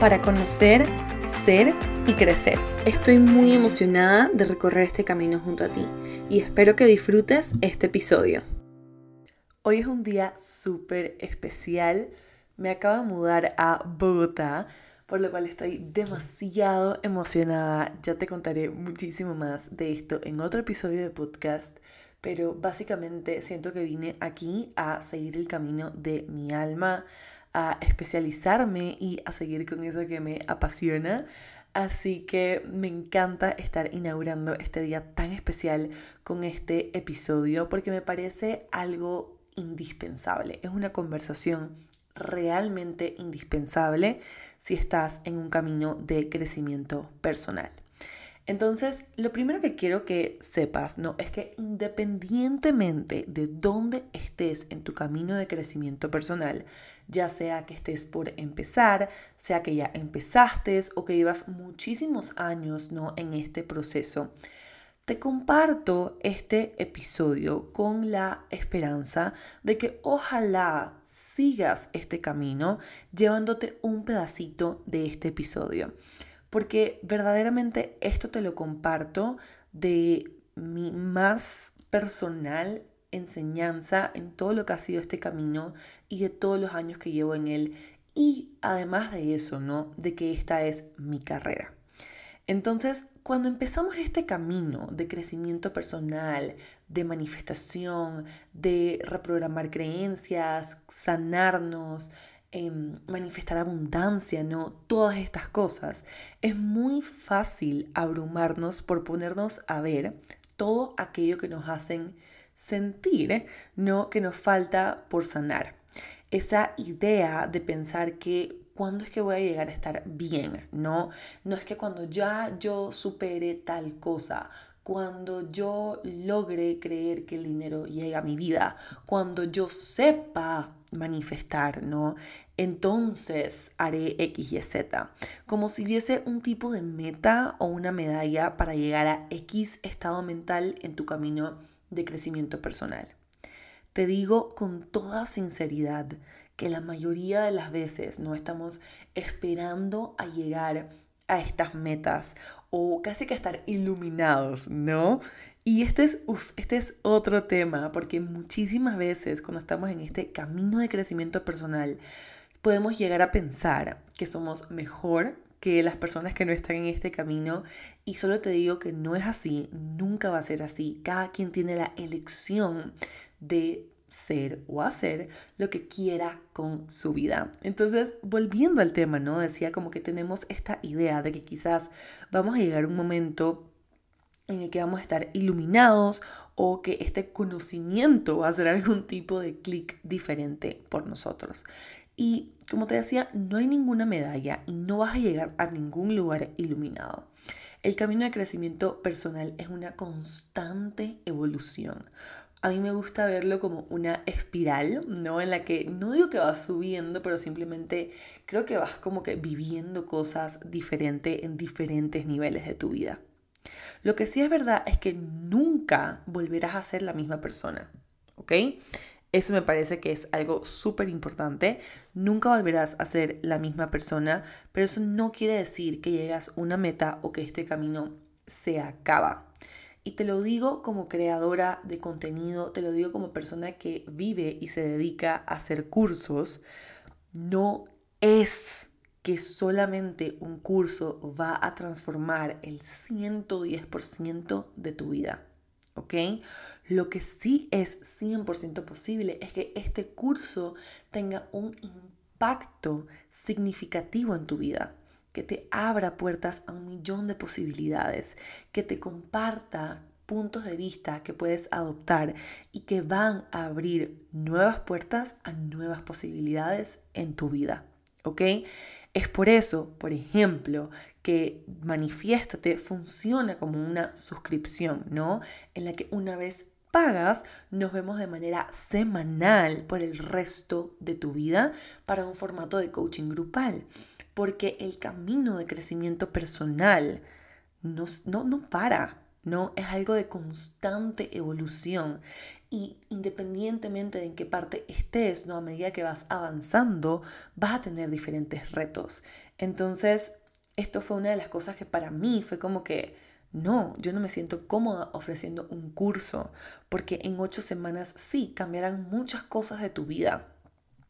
para conocer, ser y crecer. Estoy muy emocionada de recorrer este camino junto a ti y espero que disfrutes este episodio. Hoy es un día súper especial. Me acabo de mudar a Bogotá, por lo cual estoy demasiado emocionada. Ya te contaré muchísimo más de esto en otro episodio de podcast, pero básicamente siento que vine aquí a seguir el camino de mi alma, a especializarme y a seguir con eso que me apasiona. Así que me encanta estar inaugurando este día tan especial con este episodio porque me parece algo indispensable. Es una conversación realmente indispensable si estás en un camino de crecimiento personal. Entonces, lo primero que quiero que sepas, ¿no? Es que independientemente de dónde estés en tu camino de crecimiento personal, ya sea que estés por empezar, sea que ya empezaste o que llevas muchísimos años, ¿no? En este proceso, te comparto este episodio con la esperanza de que ojalá sigas este camino llevándote un pedacito de este episodio porque verdaderamente esto te lo comparto de mi más personal enseñanza en todo lo que ha sido este camino y de todos los años que llevo en él y además de eso, ¿no? De que esta es mi carrera. Entonces, cuando empezamos este camino de crecimiento personal, de manifestación, de reprogramar creencias, sanarnos, manifestar abundancia, ¿no? Todas estas cosas. Es muy fácil abrumarnos por ponernos a ver todo aquello que nos hacen sentir, ¿no? Que nos falta por sanar. Esa idea de pensar que cuándo es que voy a llegar a estar bien, ¿no? No es que cuando ya yo supere tal cosa, cuando yo logre creer que el dinero llega a mi vida, cuando yo sepa manifestar, ¿no? Entonces haré X y Z, como si hubiese un tipo de meta o una medalla para llegar a X estado mental en tu camino de crecimiento personal. Te digo con toda sinceridad que la mayoría de las veces no estamos esperando a llegar a estas metas o casi que estar iluminados, ¿no? Y este es, este es otro tema, porque muchísimas veces cuando estamos en este camino de crecimiento personal, podemos llegar a pensar que somos mejor que las personas que no están en este camino y solo te digo que no es así, nunca va a ser así. Cada quien tiene la elección de ser o hacer lo que quiera con su vida. Entonces, volviendo al tema, ¿no? Decía como que tenemos esta idea de que quizás vamos a llegar un momento en el que vamos a estar iluminados o que este conocimiento va a hacer algún tipo de clic diferente por nosotros. Y como te decía, no hay ninguna medalla y no vas a llegar a ningún lugar iluminado. El camino de crecimiento personal es una constante evolución a mí me gusta verlo como una espiral, ¿no? En la que no digo que vas subiendo, pero simplemente creo que vas como que viviendo cosas diferentes en diferentes niveles de tu vida. Lo que sí es verdad es que nunca volverás a ser la misma persona, ¿ok? Eso me parece que es algo súper importante. Nunca volverás a ser la misma persona, pero eso no quiere decir que llegas a una meta o que este camino se acaba. Y te lo digo como creadora de contenido, te lo digo como persona que vive y se dedica a hacer cursos. No es que solamente un curso va a transformar el 110% de tu vida. ¿Ok? Lo que sí es 100% posible es que este curso tenga un impacto significativo en tu vida que te abra puertas a un millón de posibilidades, que te comparta puntos de vista que puedes adoptar y que van a abrir nuevas puertas a nuevas posibilidades en tu vida. ¿Ok? Es por eso, por ejemplo, que Manifiéstate funciona como una suscripción, ¿no? En la que una vez pagas, nos vemos de manera semanal por el resto de tu vida para un formato de coaching grupal. Porque el camino de crecimiento personal no, no, no para, ¿no? Es algo de constante evolución. Y independientemente de en qué parte estés, ¿no? A medida que vas avanzando, vas a tener diferentes retos. Entonces, esto fue una de las cosas que para mí fue como que, no, yo no me siento cómoda ofreciendo un curso, porque en ocho semanas sí cambiarán muchas cosas de tu vida,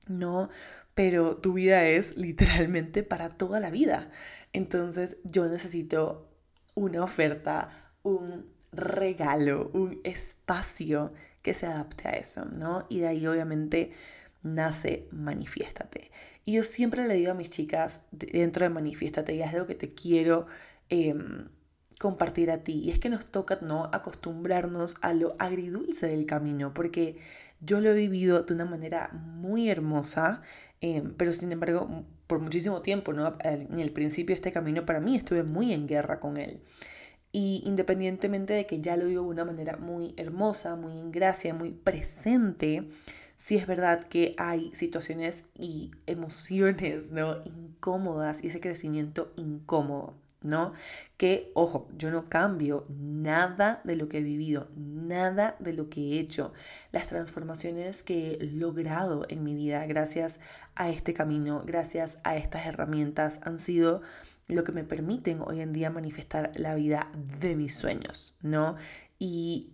¿no? Pero tu vida es literalmente para toda la vida. Entonces yo necesito una oferta, un regalo, un espacio que se adapte a eso, ¿no? Y de ahí obviamente nace Manifiéstate. Y yo siempre le digo a mis chicas dentro de Manifiéstate, y es algo que te quiero em, compartir a ti, y es que nos toca no acostumbrarnos a lo agridulce del camino, porque yo lo he vivido de una manera muy hermosa, em, pero sin embargo, por muchísimo tiempo, ¿no? En el principio de este camino para mí estuve muy en guerra con él. Y independientemente de que ya lo vivo de una manera muy hermosa, muy en gracia, muy presente, sí es verdad que hay situaciones y emociones, ¿no? Incómodas y ese crecimiento incómodo, ¿no? Que, ojo, yo no cambio nada de lo que he vivido, nada de lo que he hecho. Las transformaciones que he logrado en mi vida gracias a este camino, gracias a estas herramientas, han sido lo que me permiten hoy en día manifestar la vida de mis sueños, ¿no? Y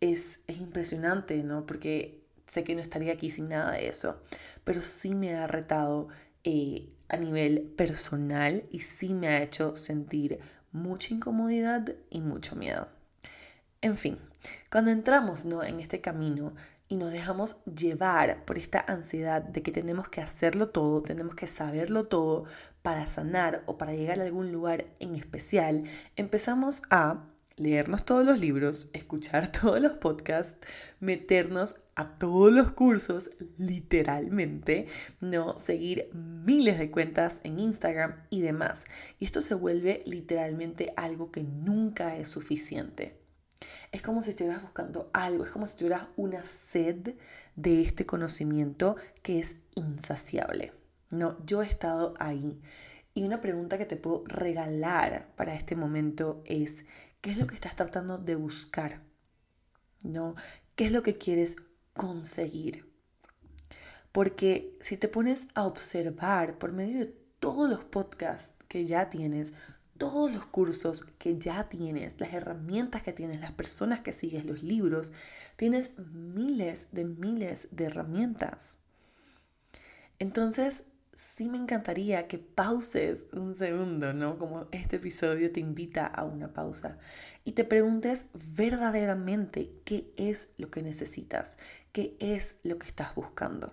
es, impresionante, ¿no? Porque sé que no estaría aquí sin nada de eso, pero sí me ha retado eh, a nivel personal y sí me ha hecho sentir mucha incomodidad y mucho miedo. En fin, cuando entramos ¿no? en este camino, y nos dejamos llevar por esta ansiedad de que tenemos que hacerlo todo, tenemos que saberlo todo para sanar o para llegar a algún lugar en especial, empezamos a leernos todos los libros, escuchar todos los podcasts, meternos a todos los cursos, literalmente, no seguir miles de cuentas en Instagram y demás. Y esto se vuelve literalmente algo que nunca es suficiente. Es como si estuvieras buscando algo, es como si tuvieras una sed de este conocimiento que es insaciable. No, yo he estado ahí. Y una pregunta que te puedo regalar para este momento es, ¿qué es lo que estás tratando de buscar? ¿No? ¿Qué es lo que quieres conseguir? Porque si te pones a observar por medio de todos los podcasts que ya tienes, todos los cursos que ya tienes, las herramientas que tienes, las personas que sigues, los libros, tienes miles de miles de herramientas. Entonces, sí me encantaría que pauses un segundo, ¿no? Como este episodio te invita a una pausa y te preguntes verdaderamente qué es lo que necesitas, qué es lo que estás buscando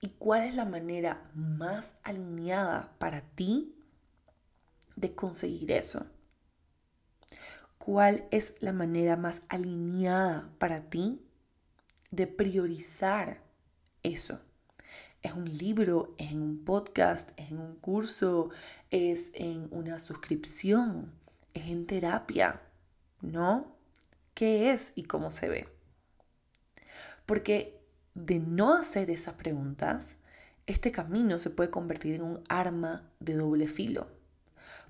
y cuál es la manera más alineada para ti de conseguir eso? ¿Cuál es la manera más alineada para ti de priorizar eso? ¿Es un libro? ¿Es en un podcast? ¿Es en un curso? ¿Es en una suscripción? ¿Es en terapia? ¿No? ¿Qué es y cómo se ve? Porque de no hacer esas preguntas, este camino se puede convertir en un arma de doble filo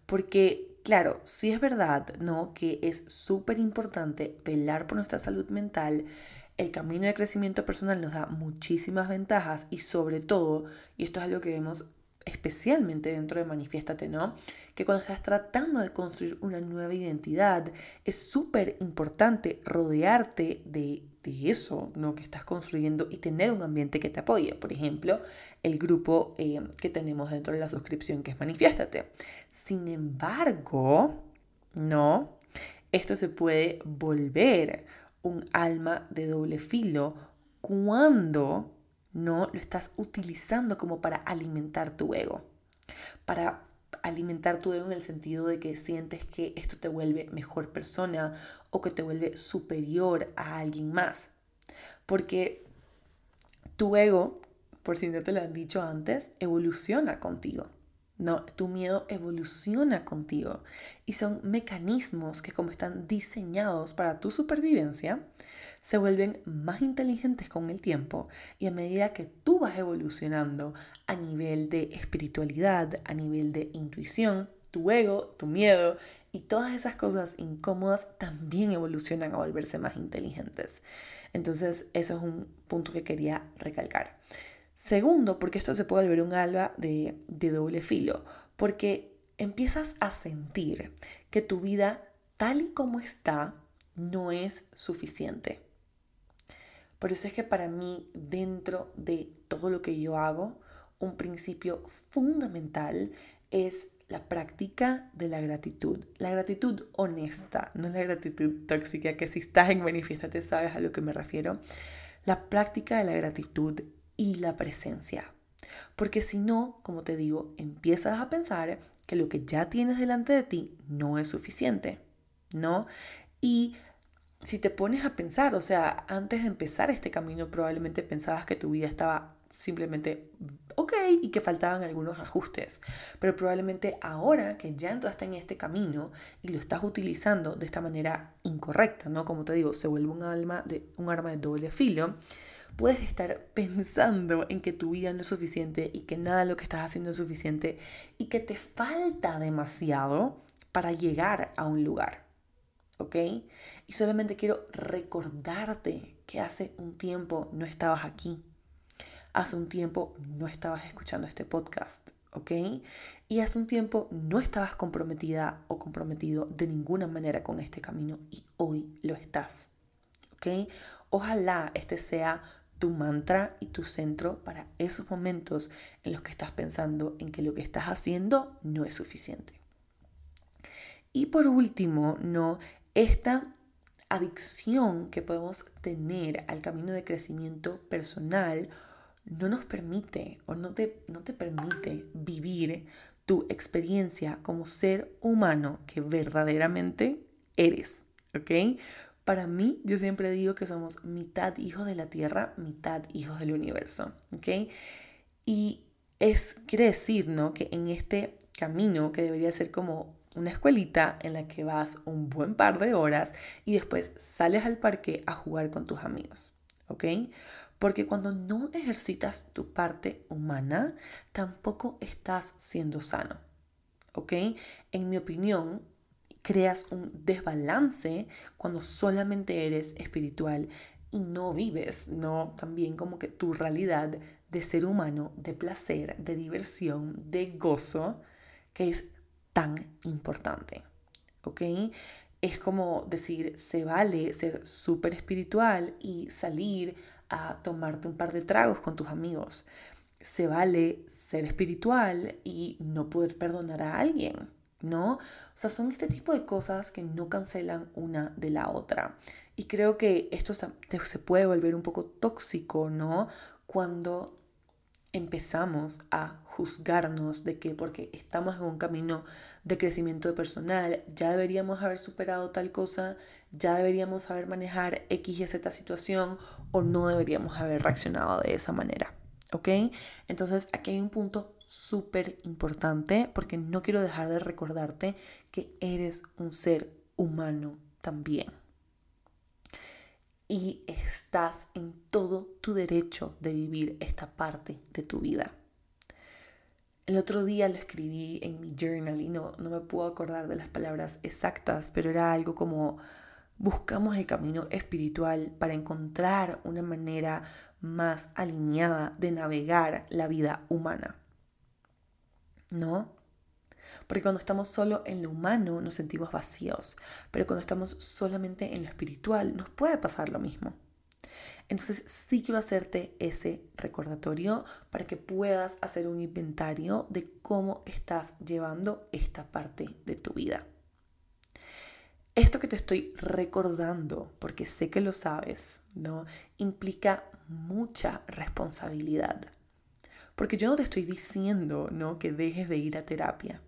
porque, claro, sí es verdad, ¿no? Que es súper importante velar por nuestra salud mental. El camino de crecimiento personal nos da muchísimas ventajas y sobre todo, y esto es algo que vemos especialmente dentro de Manifiéstate, ¿no? Que cuando estás tratando de construir una nueva identidad, es súper importante rodearte de, eso, ¿no? Que estás construyendo y tener un ambiente que te apoye. Por ejemplo, el grupo eh, que tenemos dentro de la suscripción que es Manifiéstate. Sin embargo, ¿no? Esto se puede volver un alma de doble filo cuando no lo estás utilizando como para alimentar tu ego. Para alimentar tu ego en el sentido de que sientes que esto te vuelve mejor persona o que te vuelve superior a alguien más. Porque tu ego, por si no te lo han dicho antes, evoluciona contigo. No, tu miedo evoluciona contigo y son mecanismos que como están diseñados para tu supervivencia, se vuelven más inteligentes con el tiempo y a medida que tú vas evolucionando a nivel de espiritualidad, a nivel de intuición, tu ego, tu miedo y todas esas cosas incómodas también evolucionan a volverse más inteligentes. Entonces, eso es un punto que quería recalcar. Segundo, porque esto se puede volver un alba de, doble filo, porque empiezas a sentir que tu vida tal y como está no es suficiente. Por eso es que para mí, dentro de todo lo que yo hago, un principio fundamental es la práctica de la gratitud. La gratitud honesta, no la gratitud tóxica, que si estás en te sabes a lo que me refiero. La práctica de la gratitud y la presencia. Porque si no, como te digo, empiezas a pensar que lo que ya tienes delante de ti no es suficiente, ¿no? Y si te pones a pensar, o sea, antes de empezar este camino probablemente pensabas que tu vida estaba simplemente ok y que faltaban algunos ajustes. Pero probablemente ahora que ya entraste en este camino y lo estás utilizando de esta manera incorrecta, ¿no? Como te digo, se vuelve un, alma de, un arma de doble filo puedes estar pensando en que tu vida no es suficiente y que nada de lo que estás haciendo es suficiente y que te falta demasiado para llegar a un lugar. ¿Ok? Y solamente quiero recordarte que hace un tiempo no estabas aquí. Hace un tiempo no estabas escuchando este podcast. ¿ok? Y hace un tiempo no estabas comprometida o comprometido de ninguna manera con este camino y hoy lo estás, ¿ok? Ojalá este sea tu mantra y tu centro para esos momentos en los que estás pensando en que lo que estás haciendo no es suficiente. Y por último, no, esta adicción que podemos tener al camino de crecimiento personal no nos permite o no te, no te permite vivir tu experiencia como ser humano que verdaderamente eres, ¿ok? Para mí, yo siempre digo que somos mitad hijos de la tierra, mitad hijos del universo, ¿ok? Y es, quiere decir, ¿no? Que en este camino, que debería ser como una escuelita en la que vas un buen par de horas y después sales al parque a jugar con tus amigos, ¿ok? Porque cuando no ejercitas tu parte humana, tampoco estás siendo sano, ¿ok? En mi opinión, creas un desbalance cuando solamente eres espiritual y no vives, no también como que tu realidad de ser humano, de placer, de diversión, de gozo, que es tan importante. ¿Ok? Es como decir, se vale ser súper espiritual y salir a tomarte un par de tragos con tus amigos. Se vale ser espiritual y no poder perdonar a alguien. ¿No? O sea, son este tipo de cosas que no cancelan una de la otra. Y creo que esto se puede volver un poco tóxico, ¿no? Cuando empezamos a juzgarnos de que porque estamos en un camino de crecimiento personal, ya deberíamos haber superado tal cosa, ya deberíamos saber manejar X y Z situación o no deberíamos haber reaccionado de esa manera. ¿Ok? Entonces aquí hay un punto súper importante porque no quiero dejar de recordarte que eres un ser humano también. Y estás en todo tu derecho de vivir esta parte de tu vida. El otro día lo escribí en mi journal y no, no me puedo acordar de las palabras exactas, pero era algo como buscamos el camino espiritual para encontrar una manera más alineada de navegar la vida humana. ¿No? Porque cuando estamos solo en lo humano nos sentimos vacíos, pero cuando estamos solamente en lo espiritual nos puede pasar lo mismo. Entonces sí quiero hacerte ese recordatorio para que puedas hacer un inventario de cómo estás llevando esta parte de tu vida. Esto que te estoy recordando, porque sé que lo sabes, ¿no? Implica mucha responsabilidad. Porque yo no te estoy diciendo, ¿no? Que dejes de ir a terapia.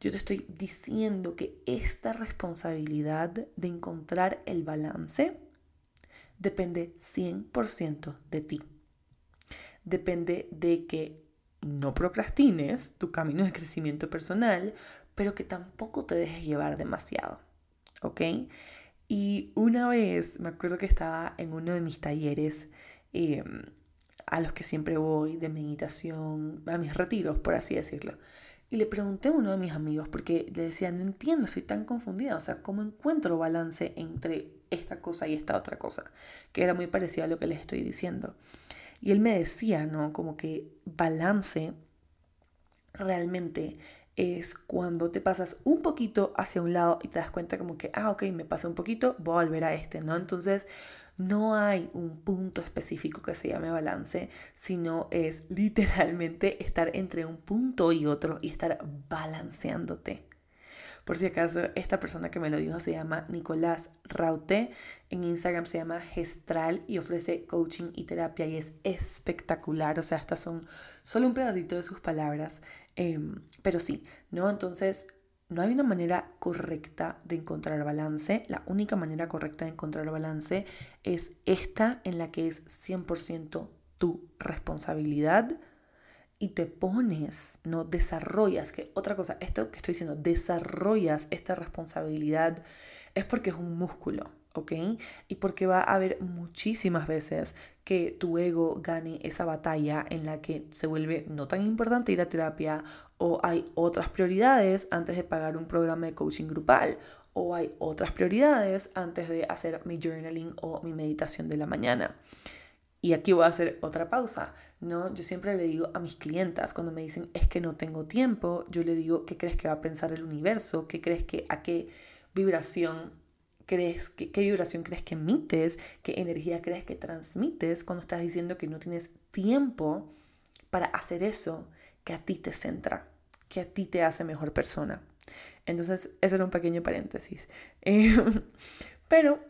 Yo te estoy diciendo que esta responsabilidad de encontrar el balance depende 100% de ti. Depende de que no procrastines tu camino de crecimiento personal, pero que tampoco te dejes llevar demasiado, ¿ok? Y una vez me acuerdo que estaba en uno de mis talleres em, a los que siempre voy de meditación, a mis retiros, por así decirlo. Y le pregunté a uno de mis amigos porque le decía, no entiendo, estoy tan confundida, o sea, ¿cómo encuentro balance entre esta cosa y esta otra cosa? Que era muy parecido a lo que les estoy diciendo. Y él me decía, ¿no? Como que balance realmente es cuando te pasas un poquito hacia un lado y te das cuenta como que, ah, ok, me pasé un poquito, voy a volver a este, ¿no? Entonces, no hay un punto específico que se llame balance, sino es literalmente estar entre un punto y otro y estar balanceándote. Por si acaso, esta persona que me lo dijo se llama Nicolás Raute. En Instagram se llama Gestral y ofrece coaching y terapia y es espectacular. O sea, estas son solo un pedacito de sus palabras. Em, pero sí, ¿no? Entonces, no hay una manera correcta de encontrar balance. La única manera correcta de encontrar balance es esta en la que es 100% tu responsabilidad y te pones, no desarrollas, que otra cosa, esto que estoy diciendo, desarrollas esta responsabilidad es porque es un músculo, ¿ok? Y porque va a haber muchísimas veces que tu ego gane esa batalla en la que se vuelve no tan importante ir a terapia o hay otras prioridades antes de pagar un programa de coaching grupal o hay otras prioridades antes de hacer mi journaling o mi meditación de la mañana. Y aquí voy a hacer otra pausa. ¿no? Yo siempre le digo a mis clientas cuando me dicen es que no tengo tiempo, yo le digo qué crees que va a pensar el universo, qué crees que a qué vibración crees qué vibración crees que emites, qué energía crees que transmites cuando estás diciendo que no tienes tiempo para hacer eso que a ti te centra, que a ti te hace mejor persona. Entonces, eso era un pequeño paréntesis. Eh, pero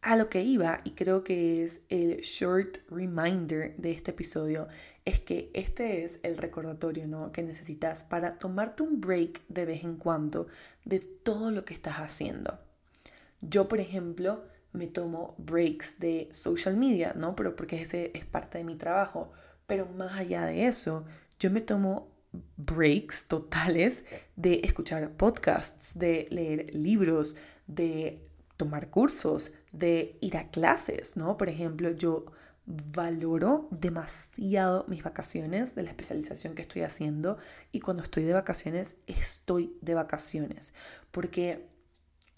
a lo que iba, y creo que es el short reminder de este episodio, es que este es el recordatorio ¿no? que necesitas para tomarte un break de vez en cuando de todo lo que estás haciendo. Yo, por ejemplo, me tomo breaks de social media, ¿no? Pero porque ese es parte de mi trabajo. Pero más allá de eso, yo me tomo breaks totales de escuchar podcasts, de leer libros, de tomar cursos, de ir a clases, ¿no? Por ejemplo, yo valoro demasiado mis vacaciones de la especialización que estoy haciendo y cuando estoy de vacaciones, estoy de vacaciones, porque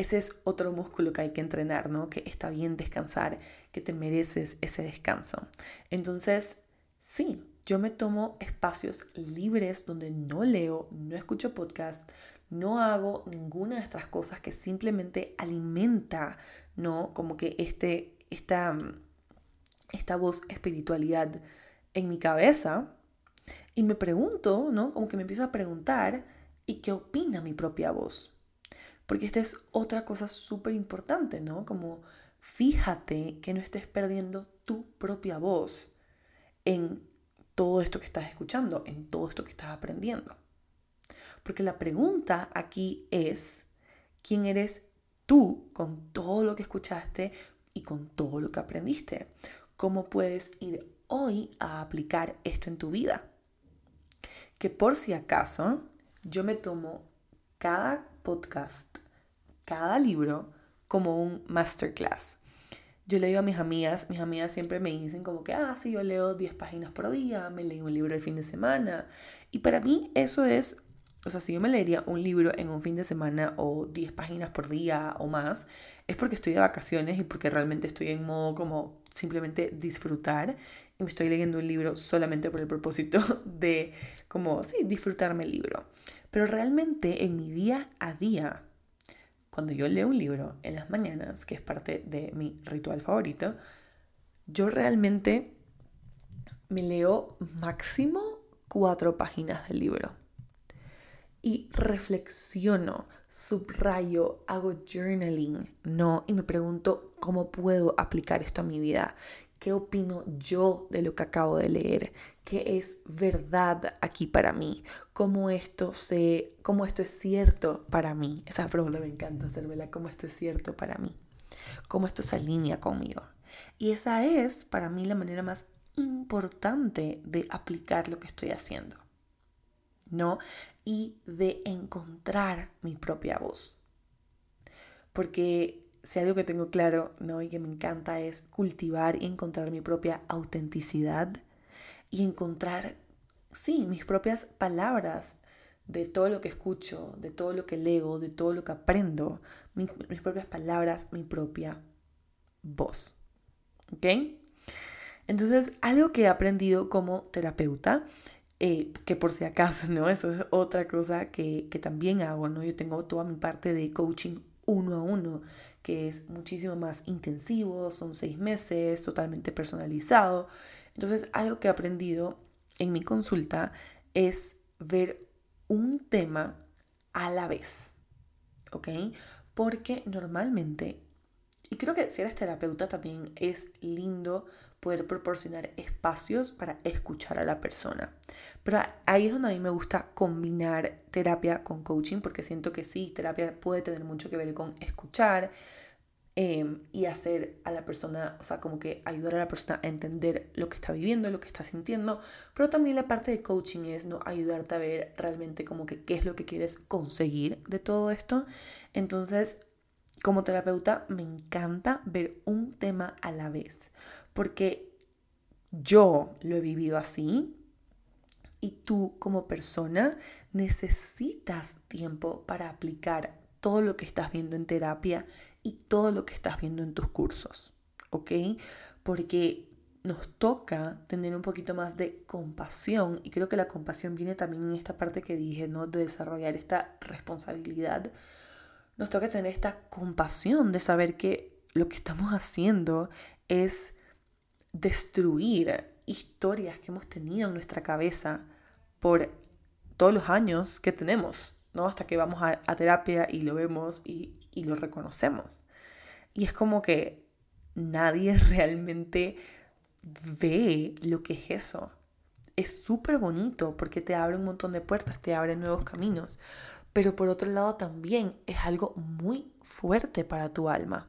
ese es otro músculo que hay que entrenar, ¿no? Que está bien descansar, que te mereces ese descanso. Entonces, sí, yo me tomo espacios libres donde no leo, no escucho podcast, no hago ninguna de estas cosas que simplemente alimenta, ¿no? Como que este, esta, esta voz espiritualidad en mi cabeza y me pregunto, ¿no? Como que me empiezo a preguntar, ¿y qué opina mi propia voz? Porque esta es otra cosa súper importante, ¿no? Como fíjate que no estés perdiendo tu propia voz en todo esto que estás escuchando, en todo esto que estás aprendiendo. Porque la pregunta aquí es, ¿quién eres tú con todo lo que escuchaste y con todo lo que aprendiste? ¿Cómo puedes ir hoy a aplicar esto en tu vida? Que por si acaso, yo me tomo cada podcast, cada libro como un masterclass. Yo le digo a mis amigas, mis amigas siempre me dicen como que, ah, sí, yo leo 10 páginas por día, me leo un libro el fin de semana. Y para mí eso es o sea, si yo me leería un libro en un fin de semana o 10 páginas por día o más, es porque estoy de vacaciones y porque realmente estoy en modo como simplemente disfrutar y me estoy leyendo un libro solamente por el propósito de como, sí, disfrutarme el libro. Pero realmente en mi día a día, cuando yo leo un libro en las mañanas, que es parte de mi ritual favorito, yo realmente me leo máximo cuatro páginas del libro y reflexiono, subrayo, hago journaling, ¿no? Y me pregunto cómo puedo aplicar esto a mi vida. ¿Qué opino yo de lo que acabo de leer? ¿Qué es verdad aquí para mí? ¿Cómo esto, se, cómo esto es cierto para mí? Esa pregunta me encanta hacérmela. ¿Cómo esto es cierto para mí? ¿Cómo esto se alinea conmigo? Y esa es para mí la manera más importante de aplicar lo que estoy haciendo, ¿no? Y de encontrar mi propia voz. Porque si algo que tengo claro, ¿no? Y que me encanta es cultivar y encontrar mi propia autenticidad y encontrar, sí, mis propias palabras de todo lo que escucho, de todo lo que leo, de todo lo que aprendo, mis, propias palabras, mi propia voz. ¿Ok? Entonces, algo que he aprendido como terapeuta, eh, que por si acaso, ¿no? Eso es otra cosa que, que también hago, ¿no? Yo tengo toda mi parte de coaching uno a uno, que es muchísimo más intensivo, son seis meses, totalmente personalizado. Entonces, algo que he aprendido en mi consulta es ver un tema a la vez, ¿ok? Porque normalmente, y creo que si eres terapeuta también es lindo poder proporcionar espacios para escuchar a la persona. Pero ahí es donde a mí me gusta combinar terapia con coaching, porque siento que sí, terapia puede tener mucho que ver con escuchar, Em, y hacer a la persona, o sea, como que ayudar a la persona a entender lo que está viviendo, lo que está sintiendo, pero también la parte de coaching es no ayudarte a ver realmente como que qué es lo que quieres conseguir de todo esto. Entonces, como terapeuta me encanta ver un tema a la vez, porque yo lo he vivido así y tú como persona necesitas tiempo para aplicar todo lo que estás viendo en terapia y todo lo que estás viendo en tus cursos, ¿ok? Porque nos toca tener un poquito más de compasión y creo que la compasión viene también en esta parte que dije, ¿no? De desarrollar esta responsabilidad. Nos toca tener esta compasión de saber que lo que estamos haciendo es destruir historias que hemos tenido en nuestra cabeza por todos los años que tenemos, ¿no? Hasta que vamos a, terapia y lo vemos y y lo reconocemos. Y es como que nadie realmente ve lo que es eso. Es súper bonito porque te abre un montón de puertas, te abre nuevos caminos. Pero por otro lado también es algo muy fuerte para tu alma,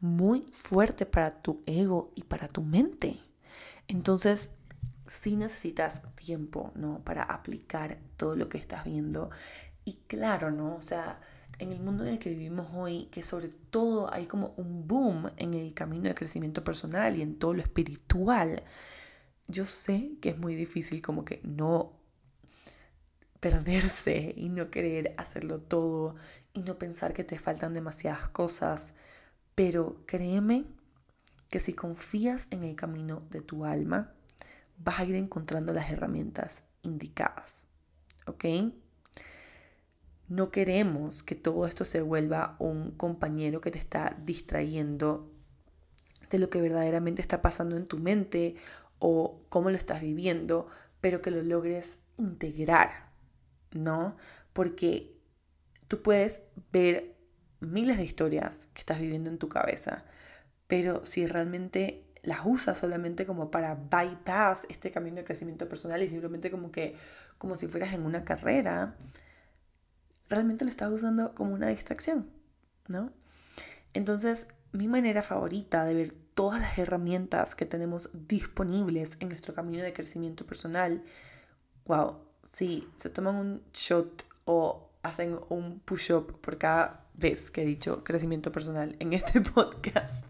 muy fuerte para tu ego y para tu mente. Entonces, sí necesitas tiempo, ¿no? Para aplicar todo lo que estás viendo. Y claro, ¿no? O sea, en el mundo en el que vivimos hoy, que sobre todo hay como un boom en el camino de crecimiento personal y en todo lo espiritual, yo sé que es muy difícil como que no perderse y no querer hacerlo todo y no pensar que te faltan demasiadas cosas, pero créeme que si confías en el camino de tu alma, vas a ir encontrando las herramientas indicadas, ¿ok? No queremos que todo esto se vuelva un compañero que te está distrayendo de lo que verdaderamente está pasando en tu mente o cómo lo estás viviendo, pero que lo logres integrar, ¿no? Porque tú puedes ver miles de historias que estás viviendo en tu cabeza, pero si realmente las usas solamente como para bypass este camino de crecimiento personal y simplemente como que como si fueras en una carrera, realmente lo estás usando como una distracción, ¿no? Entonces, mi manera favorita de ver todas las herramientas que tenemos disponibles en nuestro camino de crecimiento personal, wow, si se toman un shot o hacen un push-up por cada vez que he dicho crecimiento personal en este podcast,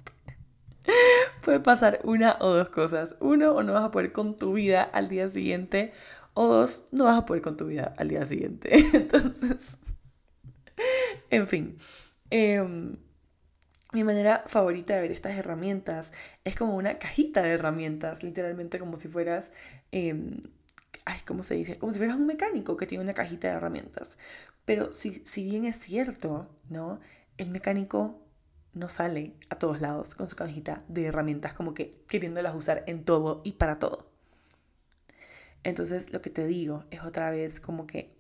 puede pasar una o dos cosas. Uno, o no vas a poder con tu vida al día siguiente, o dos, no vas a poder con tu vida al día siguiente. Entonces, en fin. Em, mi manera favorita de ver estas herramientas es como una cajita de herramientas, literalmente como si fueras, eh, ay, ¿cómo se dice? Como si fueras un mecánico que tiene una cajita de herramientas. Pero si, si bien es cierto, ¿no? El mecánico no sale a todos lados con su cajita de herramientas, como que queriéndolas usar en todo y para todo. Entonces lo que te digo es otra vez como que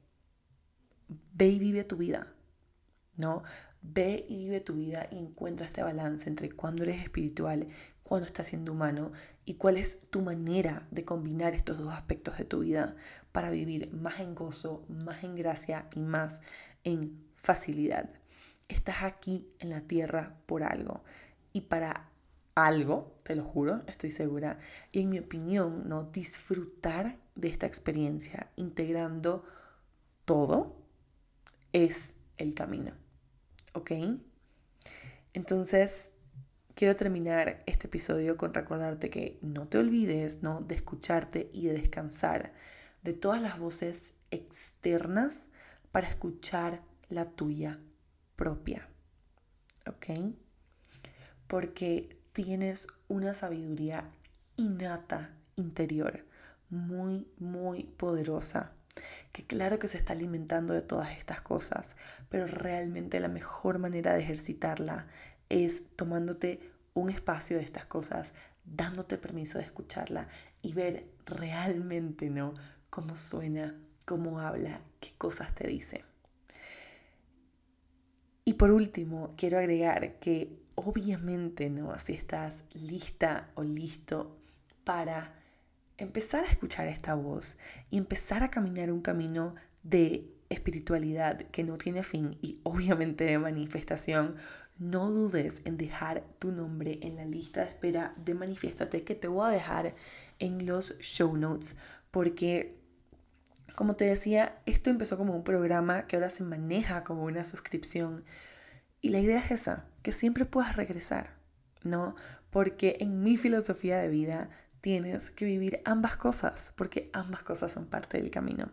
ve y vive tu vida. ¿no? Ve y vive tu vida y encuentra este balance entre cuando eres espiritual, cuando estás siendo humano y cuál es tu manera de combinar estos dos aspectos de tu vida para vivir más en gozo, más en gracia y más en facilidad. Estás aquí en la tierra por algo y para algo, te lo juro, estoy segura. Y en mi opinión, ¿no? Disfrutar de esta experiencia integrando todo es el camino. ¿Ok? Entonces, quiero terminar este episodio con recordarte que no te olvides, ¿no? De escucharte y de descansar de todas las voces externas para escuchar la tuya propia. ¿Ok? Porque tienes una sabiduría innata interior, muy, muy poderosa, que claro que se está alimentando de todas estas cosas, pero realmente la mejor manera de ejercitarla es tomándote un espacio de estas cosas, dándote permiso de escucharla y ver realmente, ¿no? Cómo suena, cómo habla, qué cosas te dice. Y por último, quiero agregar que obviamente, ¿no? Si estás lista o listo para empezar a escuchar esta voz y empezar a caminar un camino de espiritualidad que no tiene fin y obviamente de manifestación, no dudes en dejar tu nombre en la lista de espera de Manifiéstate que te voy a dejar en los show notes porque como te decía, esto empezó como un programa que ahora se maneja como una suscripción y la idea es esa, que siempre puedas regresar, ¿no? Porque en mi filosofía de vida tienes que vivir ambas cosas, porque ambas cosas son parte del camino.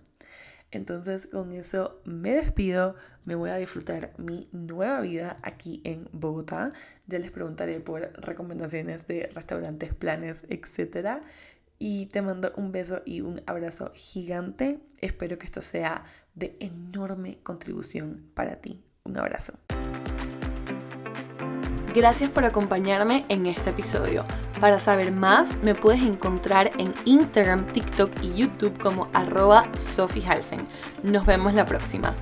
Entonces con eso me despido, me voy a disfrutar mi nueva vida aquí en Bogotá. Ya les preguntaré por recomendaciones de restaurantes, planes, etc. Y te mando un beso y un abrazo gigante. Espero que esto sea de enorme contribución para ti. Un abrazo. Gracias por acompañarme en este episodio. Para saber más, me puedes encontrar en Instagram, TikTok y YouTube como arroba Sophie Nos vemos la próxima.